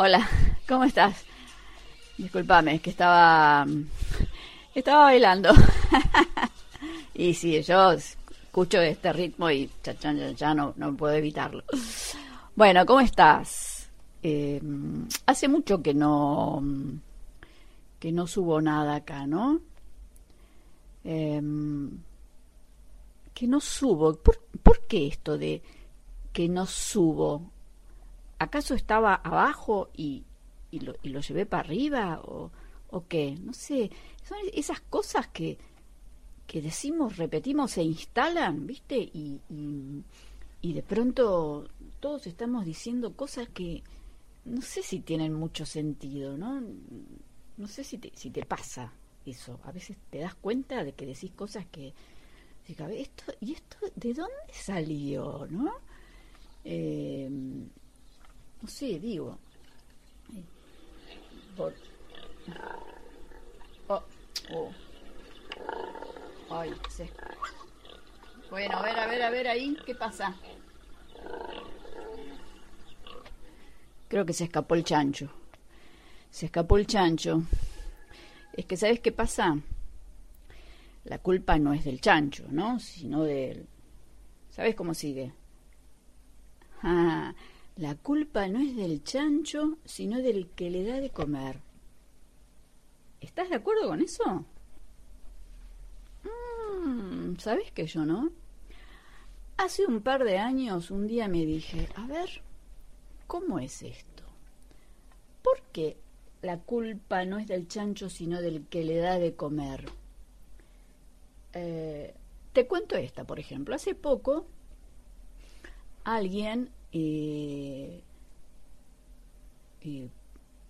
Hola, ¿cómo estás? Disculpame, es que estaba estaba bailando. y sí, yo escucho este ritmo y ya, no, no puedo evitarlo. Bueno, ¿cómo estás? Eh, hace mucho que no que no subo nada acá, ¿no? Em, que no subo. ¿Por, ¿Por qué esto de que no subo? ¿Acaso estaba abajo y, y, lo, y lo llevé para arriba? ¿O, ¿O qué? No sé. Son esas cosas que, que decimos, repetimos, se instalan, ¿viste? Y, y, de pronto todos estamos diciendo cosas que no sé si tienen mucho sentido, ¿no? No sé si te, si te pasa eso. A veces te das cuenta de que decís cosas que... Esto, ¿Y esto de dónde salió, no? Eh, no sé, digo. Por... Oh, oh. Ay, se... Bueno, a ver, a ver, a ver ahí, ¿qué pasa? Creo que se escapó el chancho. Se escapó el chancho. Es que, ¿sabes qué pasa? La culpa no es del chancho, ¿no? Sino del... ¿Sabes cómo sigue? Ah, la culpa no es del chancho, sino del que le da de comer. ¿Estás de acuerdo con eso? Mm, ¿Sabes que yo no? Hace un par de años un día me dije, a ver, ¿cómo es esto? ¿Por qué la culpa no es del chancho, sino del que le da de comer? Eh, te cuento esta, por ejemplo. Hace poco alguien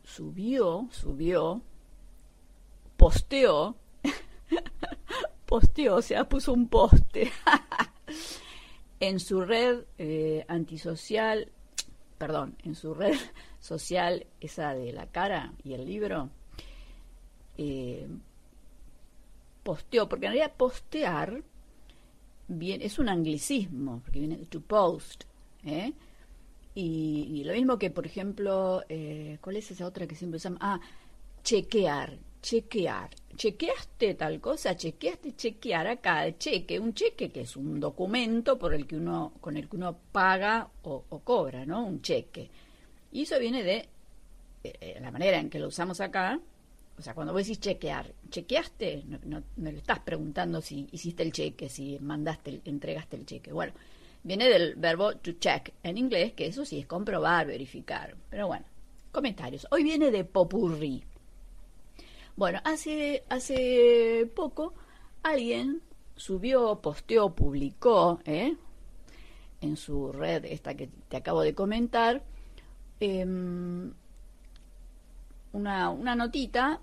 subió, subió, posteó, posteó, o sea, puso un poste en su red eh, antisocial, perdón, en su red social, esa de la cara y el libro, eh, posteó, porque en realidad postear bien, es un anglicismo, porque viene to post, ¿eh? Y, lo mismo que, por ejemplo, eh, ¿cuál es esa otra que siempre usamos? Ah, chequear, chequear. ¿Chequeaste tal cosa? ¿Chequeaste? Chequear acá, cheque. Un cheque que es un documento por el que uno, con el que uno paga o, cobra, ¿no? Un cheque. Y eso viene de eh, eh, la manera en que lo usamos acá. O sea, cuando vos decís chequear, ¿chequeaste? No, le estás preguntando si hiciste el cheque, si mandaste, entregaste el cheque. Bueno, Viene del verbo to check en inglés, que eso sí es comprobar, verificar. Pero bueno, comentarios. Hoy viene de popurrí. Bueno, hace, hace poco alguien subió, posteó, publicó ¿eh? en su red, esta que te acabo de comentar, em, una, una notita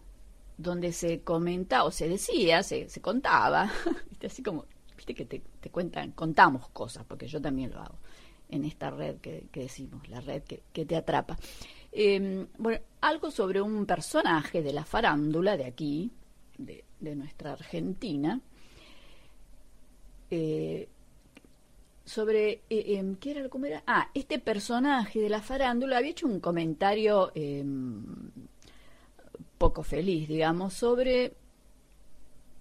donde se comentaba, o se decía, se, se contaba, así como viste que te, te, cuentan, contamos cosas, porque yo también lo hago en esta red que, decimos, la red que, te atrapa. Em, bueno, algo sobre un personaje de la farándula de aquí, de, nuestra Argentina, eh, sobre, eh, em, ¿qué era? ¿Cómo era? Ah, este personaje de la farándula había hecho un comentario em, poco feliz, digamos, sobre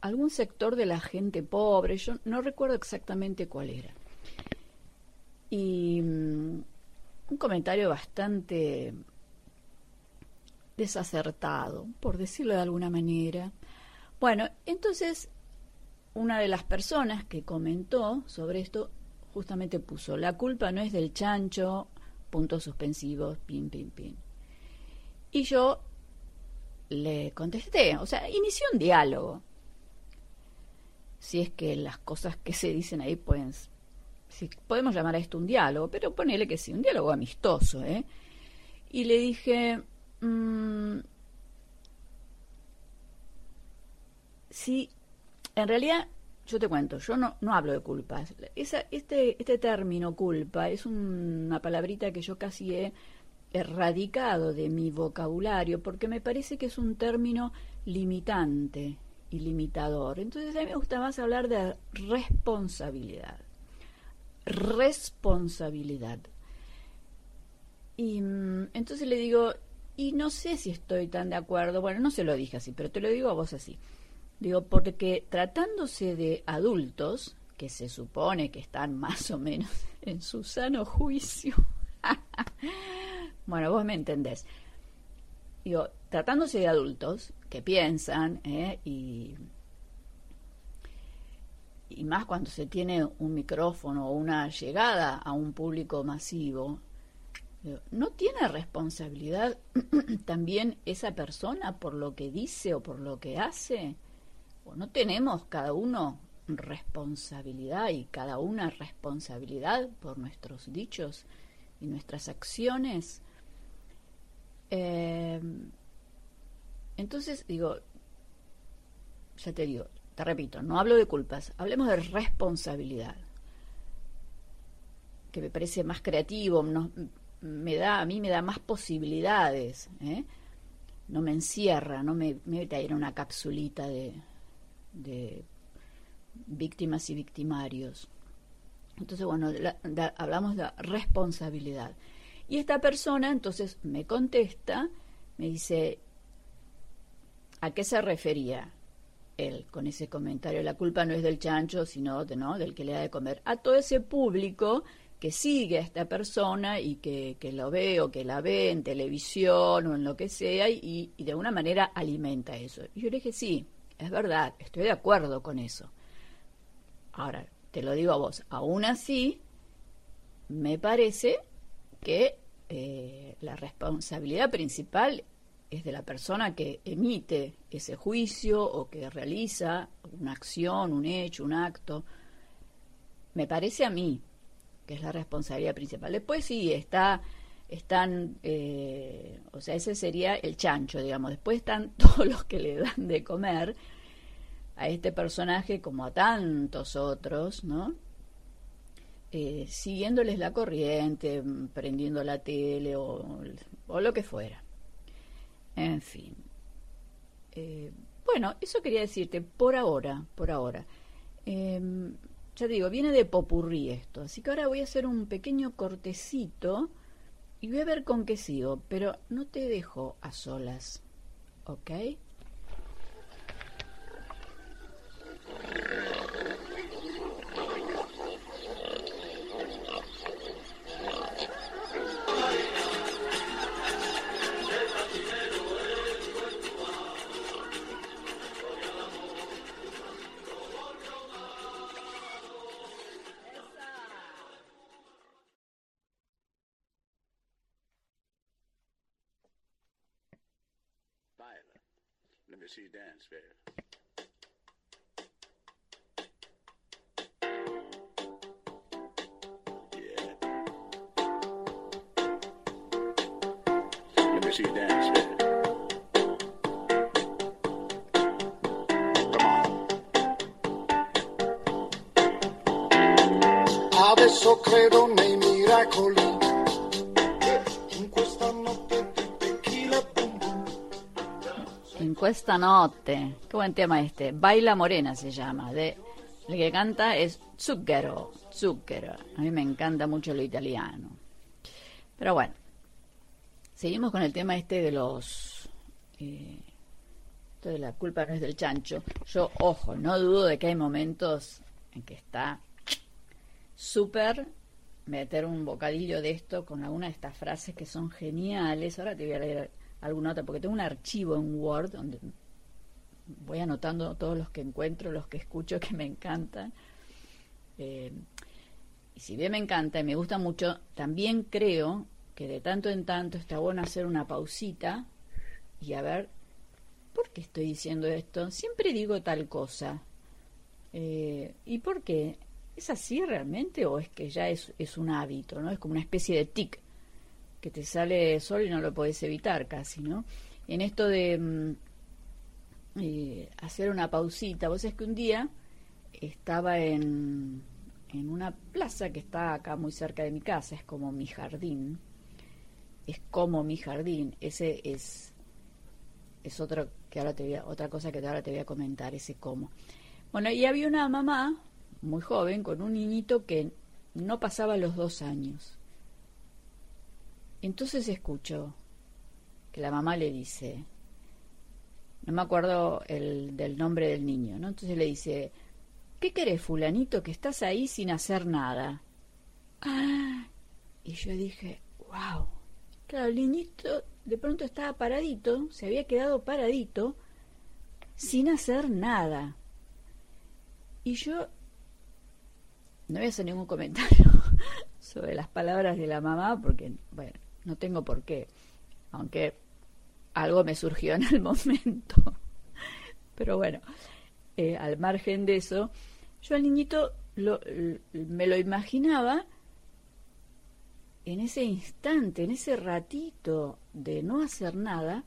algún sector de la gente pobre, yo no recuerdo exactamente cuál era. Y mm, un comentario bastante desacertado, por decirlo de alguna manera. Bueno, entonces una de las personas que comentó sobre esto justamente puso, la culpa no es del chancho, puntos suspensivos, pin, pin, pin. Y yo le contesté, o sea, inicié un diálogo si es que las cosas que se dicen ahí pueden, si podemos llamar a esto un diálogo, pero ponele que sí, un diálogo amistoso, ¿eh? Y le dije, mmm, sí, en realidad, yo te cuento, yo no, no hablo de culpas. Esa, este, este término culpa es una palabrita que yo casi he erradicado de mi vocabulario porque me parece que es un término limitante limitador. Entonces a mí me gusta más hablar de responsabilidad. Responsabilidad. Y mm, entonces le digo, y no sé si estoy tan de acuerdo, bueno, no se lo dije así, pero te lo digo a vos así. Digo, porque tratándose de adultos, que se supone que están más o menos en su sano juicio, bueno, vos me entendés. Digo, tratándose de adultos que piensan ¿eh? y, y más cuando se tiene un micrófono o una llegada a un público masivo, ¿No tiene responsabilidad también esa persona por lo que dice o por lo que hace? ¿O no tenemos cada uno responsabilidad y cada una responsabilidad por nuestros dichos y nuestras acciones? Em, entonces, digo, ya te digo, te repito, no hablo de culpas, hablemos de responsabilidad, que me parece más creativo, no, me da, a mí me da más posibilidades, ¿eh? no me encierra, no me, mete ahí en una capsulita de, de víctimas y victimarios. Entonces, bueno, hablamos de responsabilidad. Y esta persona entonces me contesta, me dice, ¿a qué se refería él con ese comentario? La culpa no es del chancho, sino de, ¿no? del que le da de comer. A todo ese público que sigue a esta persona y que, lo ve o que la ve en televisión o en lo que sea y, de alguna manera alimenta eso. Y yo le dije, sí, es verdad, estoy de acuerdo con eso. Ahora, te lo digo a vos, aún así, me parece que eh, la responsabilidad principal es de la persona que emite ese juicio o que realiza una acción, un hecho, un acto. Me parece a mí, que es la responsabilidad principal. Después sí, está, están, eh, o sea, ese sería el chancho, digamos. Después están todos los que le dan de comer a este personaje como a tantos otros, ¿no? Eh, siguiéndoles la corriente, prendiendo la tele o lo que fuera. En fin. Eh, bueno, eso quería decirte por ahora, por ahora. Em, ya digo, viene de popurrí esto, así que ahora voy a hacer un pequeño cortecito y voy a ver con qué sigo, pero no te dejo a solas, ¿ok? Yeah. Let me see you dance, Fair. Adesso credo nei miracoli esta noche. Qué buen tema este. Baila Morena se llama. De, el que canta es Zucchero. Zucchero. A mí me encanta mucho lo italiano. Pero bueno. Seguimos con el tema este de los... Eh, de la culpa no es del chancho. Yo, ojo, no dudo de que hay momentos en que está súper meter un bocadillo de esto con alguna de estas frases que son geniales. Ahora te voy a leer alguna otra, porque tengo un archivo en Word donde voy anotando todos los que encuentro, los que escucho que me encantan. Eh, y si bien me encanta y me gusta mucho, también creo que de tanto en tanto está bueno hacer una pausita y a ver, ¿por qué estoy diciendo esto? Siempre digo tal cosa. Eh, ¿Y por qué? ¿Es así realmente o es que ya es, es un hábito, ¿no? Es como una especie de tic que te sale sol y no lo podés evitar casi, ¿no? En esto de mm, eh, hacer una pausita, vos es que un día estaba en, en una plaza que está acá muy cerca de mi casa, es como mi jardín, es como mi jardín, ese es es otro que ahora te voy otra cosa que ahora te voy a comentar, ese cómo. Bueno, y había una mamá muy joven con un niñito que no pasaba los dos años. Entonces escucho, que la mamá le dice, no me acuerdo el, del nombre del niño, ¿no? Entonces le dice, ¿qué querés, fulanito, que estás ahí sin hacer nada? Ah, y yo dije, wow. Claro, el niñito de pronto estaba paradito, se había quedado paradito, sin hacer nada. Y yo no voy a hacer ningún comentario sobre las palabras de la mamá, porque, bueno, no tengo por qué, aunque algo me surgió en el momento. Pero bueno, eh, al margen de eso, yo al niñito me lo imaginaba en ese instante, en ese ratito de no hacer nada,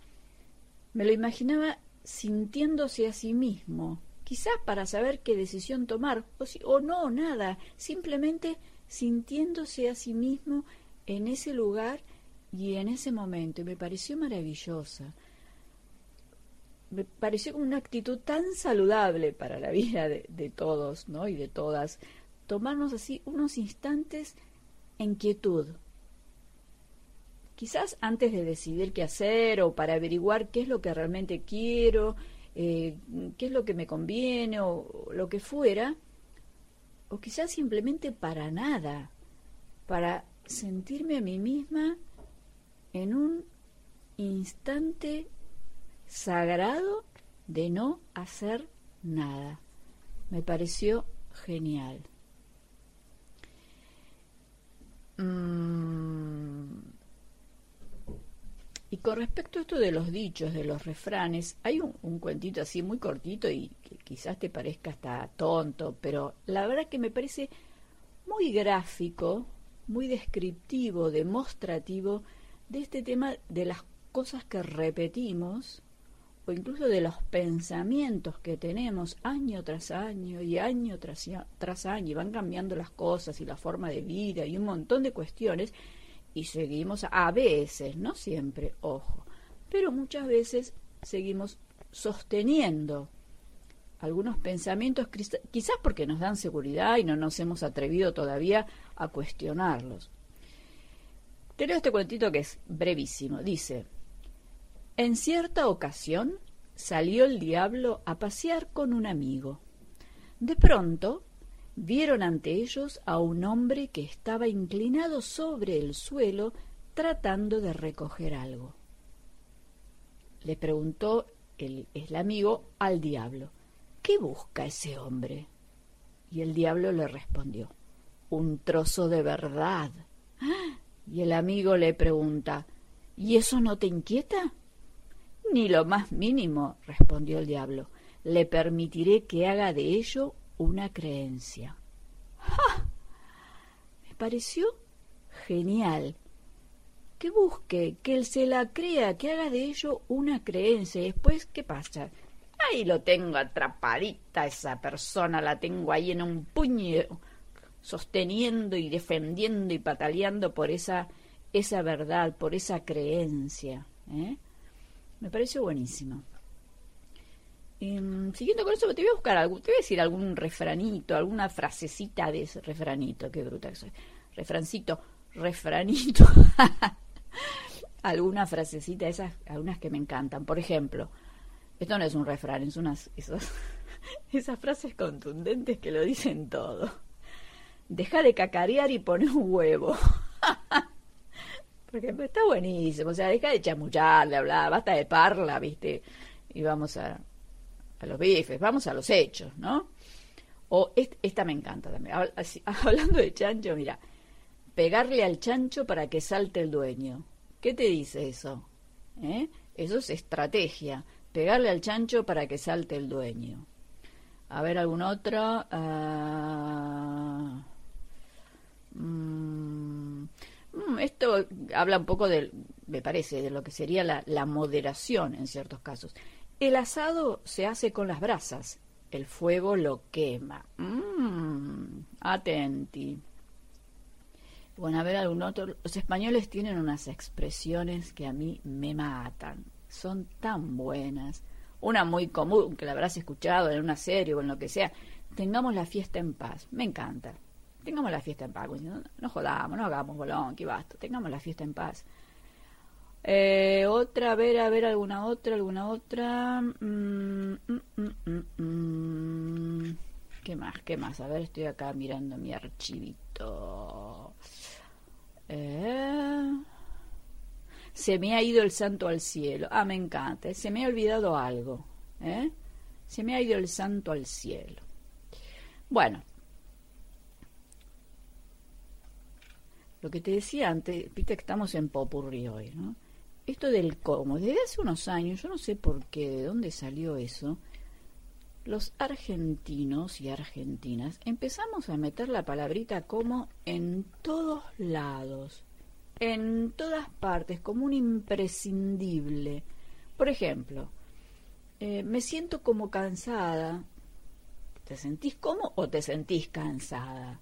me lo imaginaba sintiéndose a sí mismo, quizás para saber qué decisión tomar, o, si, o no, nada, simplemente sintiéndose a sí mismo en ese lugar y en ese momento. Y me pareció maravillosa. Me pareció como una actitud tan saludable para la vida de, todos ¿no? y de todas. Tomarnos así unos instantes en quietud, quizás antes de decidir qué hacer o para averiguar qué es lo que realmente quiero, eh, qué es lo que me conviene o lo que fuera, o quizás simplemente para nada, para sentirme a mí misma en un instante sagrado de no hacer nada. Me pareció genial. Mm, y con respecto a esto de los dichos, de los refranes, hay un, cuentito así muy cortito y que quizás te parezca hasta tonto, pero la verdad que me parece muy gráfico, muy descriptivo, demostrativo de este tema de las cosas que repetimos o incluso de los pensamientos que tenemos año tras año y año tras, tras año y van cambiando las cosas y la forma de vida y un montón de cuestiones y seguimos a veces, no siempre, ojo, pero muchas veces seguimos sosteniendo algunos pensamientos, quizás porque nos dan seguridad y no nos hemos atrevido todavía a cuestionarlos. Te leo este cuentito que es brevísimo. Dice, en cierta ocasión salió el diablo a pasear con un amigo. De pronto vieron ante ellos a un hombre que estaba inclinado sobre el suelo tratando de recoger algo. Le preguntó el, el amigo al diablo, ¿qué busca ese hombre? Y el diablo le respondió, un trozo de verdad. Y el amigo le pregunta, ¿y eso no te inquieta? Ni lo más mínimo, respondió el diablo. Le permitiré que haga de ello una creencia. ¡Ja! Me pareció genial. Que busque, que él se la crea, que haga de ello una creencia. Y después, ¿qué pasa? Ahí lo tengo atrapadita, esa persona la tengo ahí en un puño, sosteniendo y defendiendo y pataleando por esa, esa verdad, por esa creencia. ¿eh? Me pareció buenísimo. Em, siguiendo con eso, te voy a buscar algo, te voy a decir algún refranito, alguna frasecita de ese refranito, qué bruta que soy. Refrancito, refranito. alguna frasecita, esas, algunas que me encantan. Por ejemplo, esto no es un refrán, es unas esas, esas frases contundentes que lo dicen todo. Deja de cacarear y pone un huevo. Porque está buenísimo, o sea, deja de chamuchar, de hablar, basta de parla, ¿viste? Y vamos a, a los bifes, vamos a los hechos, ¿no? O esta me encanta también. Hablando de chancho, mira, pegarle al chancho para que salte el dueño. ¿Qué te dice eso? ¿Eh? Eso es estrategia. Pegarle al chancho para que salte el dueño. A ver, algún otro. Uh... esto habla un poco de, me parece, de lo que sería la, moderación en ciertos casos. El asado se hace con las brasas, el fuego lo quema. Mmm, atenti. Bueno, a ver algún otro. Los españoles tienen unas expresiones que a mí me matan. Son tan buenas. Una muy común, que la habrás escuchado en una serie o en lo que sea. Tengamos la fiesta en paz. Me encanta. Tengamos la fiesta en paz. No, jodamos, no hagamos bolón, que basta. Tengamos la fiesta en paz. Eh, otra, a ver, a ver, alguna otra, alguna otra. Mm, mm, mm. ¿Qué más? ¿Qué más? A ver, estoy acá mirando mi archivito. Eh, Se me ha ido el santo al cielo. Ah, me encanta. Se me ha olvidado algo. ¿eh? Se me ha ido el santo al cielo. Bueno. Lo que te decía antes, viste que estamos en Popurrí hoy, ¿no? Esto del cómo, desde hace unos años, yo no sé por qué, de dónde salió eso, los argentinos y argentinas empezamos a meter la palabrita como en todos lados, en todas partes, como un imprescindible. Por ejemplo, eh, me siento como cansada. ¿Te sentís como o te sentís cansada?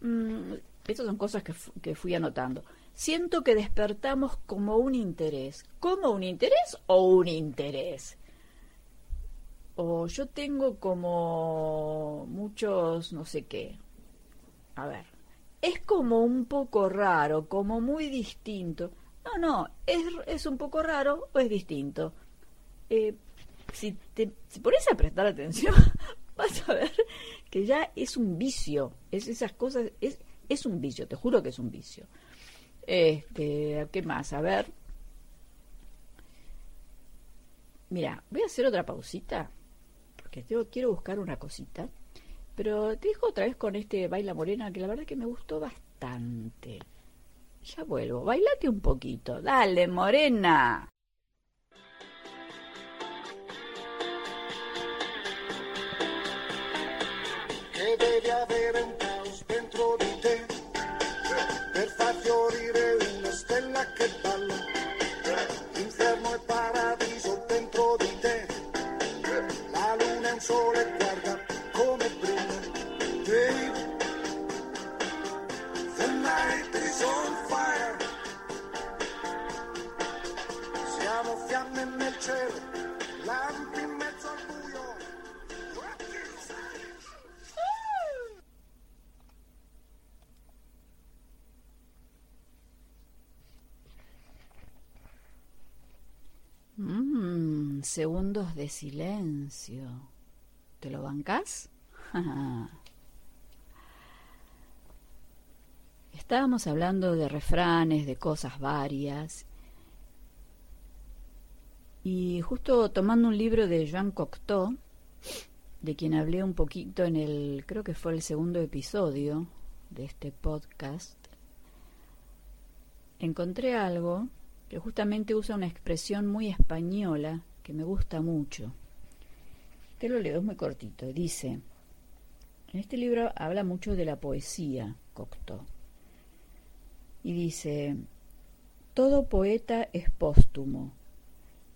Mm, estas son cosas que, que fui anotando. Siento que despertamos como un interés. ¿Como un interés o un interés? O yo tengo como muchos, no sé qué. A ver, es como un poco raro, como muy distinto. No, no, es, es un poco raro o es distinto. Eh, si te si pones a prestar atención, vas a ver que ya es un vicio. Es esas cosas, es un vicio, te juro que es un vicio. Este, ¿qué más? A ver. Mira, voy a hacer otra pausita, porque tengo, quiero buscar una cosita. Pero te dejo otra vez con este Baila Morena, que la verdad que me gustó bastante. Ya vuelvo, bailate un poquito. Dale, Morena. Segundos de silencio. ¿Te lo bancás? Estábamos hablando de refranes, de cosas varias. Y justo tomando un libro de Jean Cocteau, de quien hablé un poquito en el, creo que fue el segundo episodio de este podcast, encontré algo que justamente usa una expresión muy española que me gusta mucho. Te lo leo, es muy cortito. Dice, en este libro habla mucho de la poesía, Cocteau. Y dice, todo poeta es póstumo,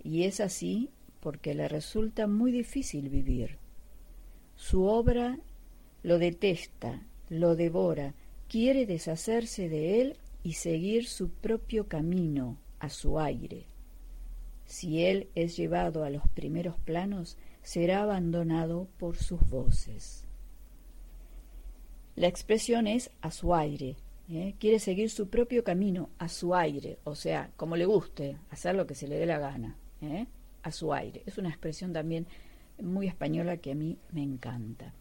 y es así porque le resulta muy difícil vivir. Su obra lo detesta, lo devora, quiere deshacerse de él y seguir su propio camino, a su aire. Si él es llevado a los primeros planos, será abandonado por sus voces. La expresión es a su aire. ¿eh? Quiere seguir su propio camino, a su aire, o sea, como le guste, hacer lo que se le dé la gana, ¿eh? a su aire. Es una expresión también muy española que a mí me encanta.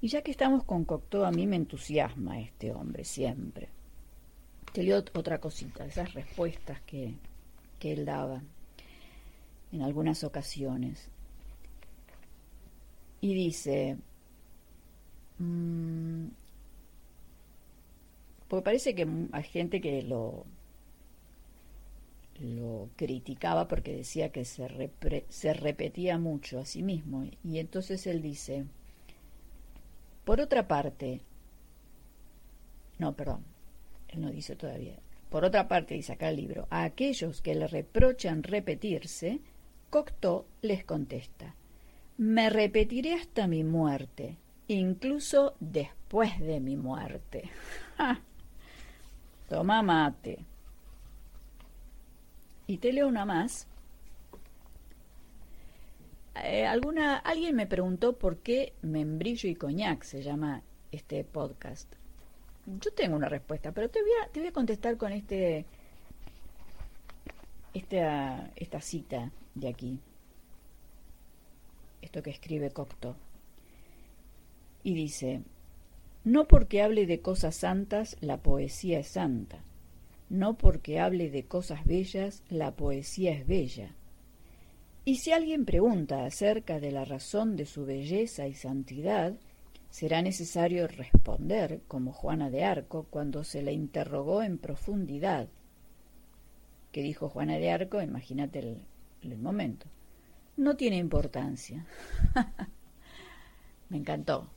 Y ya que estamos con Cocteau, a mí me entusiasma este hombre siempre. Te leo otra cosita, esas respuestas que, que él daba en algunas ocasiones. Y dice, mm, porque parece que hay gente que lo, lo criticaba porque decía que se, repre- se repetía mucho a sí mismo. Y entonces él dice, por otra parte, no, perdón, él no dice todavía. Por otra parte, dice acá el libro, a aquellos que le reprochan repetirse, Cocteau les contesta, me repetiré hasta mi muerte, incluso después de mi muerte. Toma mate. Y te leo una más. Eh, alguna, alguien me preguntó por qué Membrillo y Coñac se llama este podcast. Yo tengo una respuesta, pero te voy a, te voy a contestar con este esta, esta cita de aquí, esto que escribe Cocteau, y dice, no porque hable de cosas santas la poesía es santa, no porque hable de cosas bellas la poesía es bella. Y si alguien pregunta acerca de la razón de su belleza y santidad, será necesario responder como Juana de Arco cuando se le interrogó en profundidad. ¿Qué dijo Juana de Arco? Imagínate el, el momento. No tiene importancia. me encantó.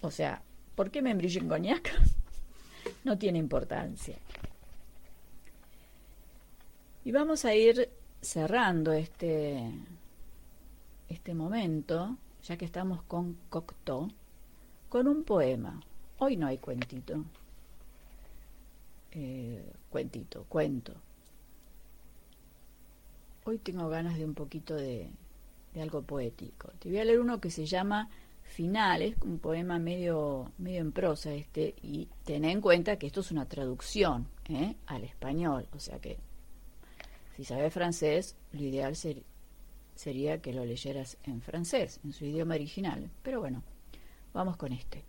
O sea, ¿por qué me embrillen coñac? no tiene importancia. Y vamos a ir cerrando este, este momento, ya que estamos con Cocteau, con un poema. Hoy no hay cuentito. Eh, cuentito, cuento. Hoy tengo ganas de un poquito de, algo poético. Te voy a leer uno que se llama Final, es un poema medio, medio en prosa este, y ten en cuenta que esto es una traducción ¿eh? al español, o sea que si sabes francés, lo ideal ser, sería que lo leyeras en francés, en su idioma original. Pero bueno, vamos con este.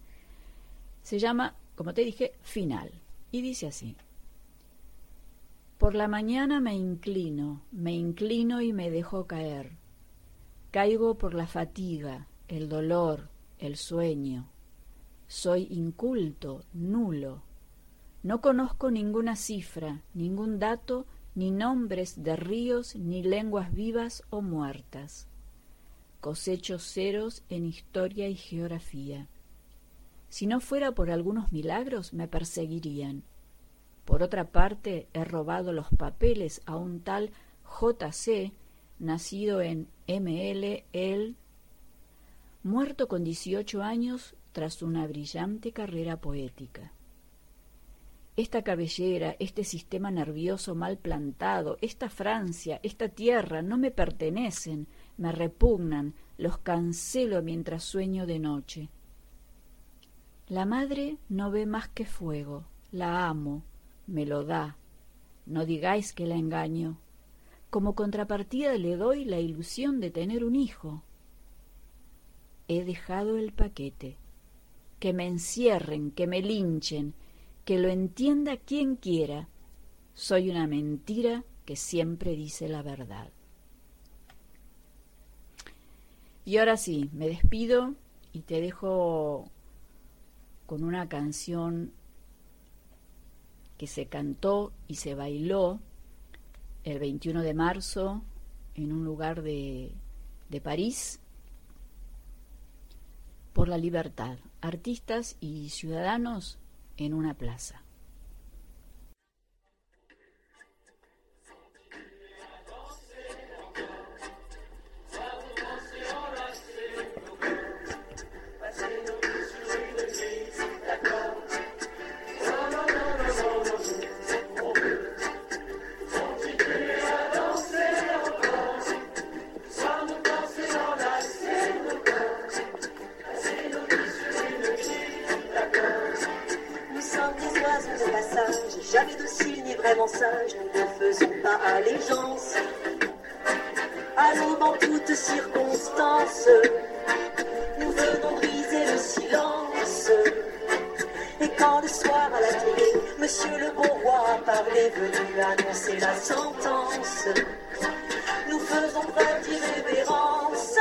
Se llama, como te dije, Final, y dice así. Por la mañana me inclino, me inclino y me dejo caer. Caigo por la fatiga, el dolor, el sueño. Soy inculto, nulo. No conozco ninguna cifra, ningún dato, ni nombres de ríos, ni lenguas vivas o muertas. Cosecho ceros en historia y geografía. Si no fuera por algunos milagros, me perseguirían. Por otra parte, he robado los papeles a un tal J.C., nacido en ML, el muerto con 18 años tras una brillante carrera poética. Esta cabellera, este sistema nervioso mal plantado, esta Francia, esta tierra no me pertenecen, me repugnan, los cancelo mientras sueño de noche. La madre no ve más que fuego, la amo, me lo da. No digáis que la engaño. Como contrapartida le doy la ilusión de tener un hijo he dejado el paquete. Que me encierren, que me linchen, que lo entienda quien quiera. Soy una mentira que siempre dice la verdad. Y ahora sí, me despido y te dejo con una canción que se cantó y se bailó el 21 de marzo en un lugar de, de París por la libertad, artistas y ciudadanos en una plaza. Nous venons briser le silence. Et quand le soir à la télé, Monsieur le bon roi a parlé, venu annoncer la sentence, nous faisons preuve d'irrévérence.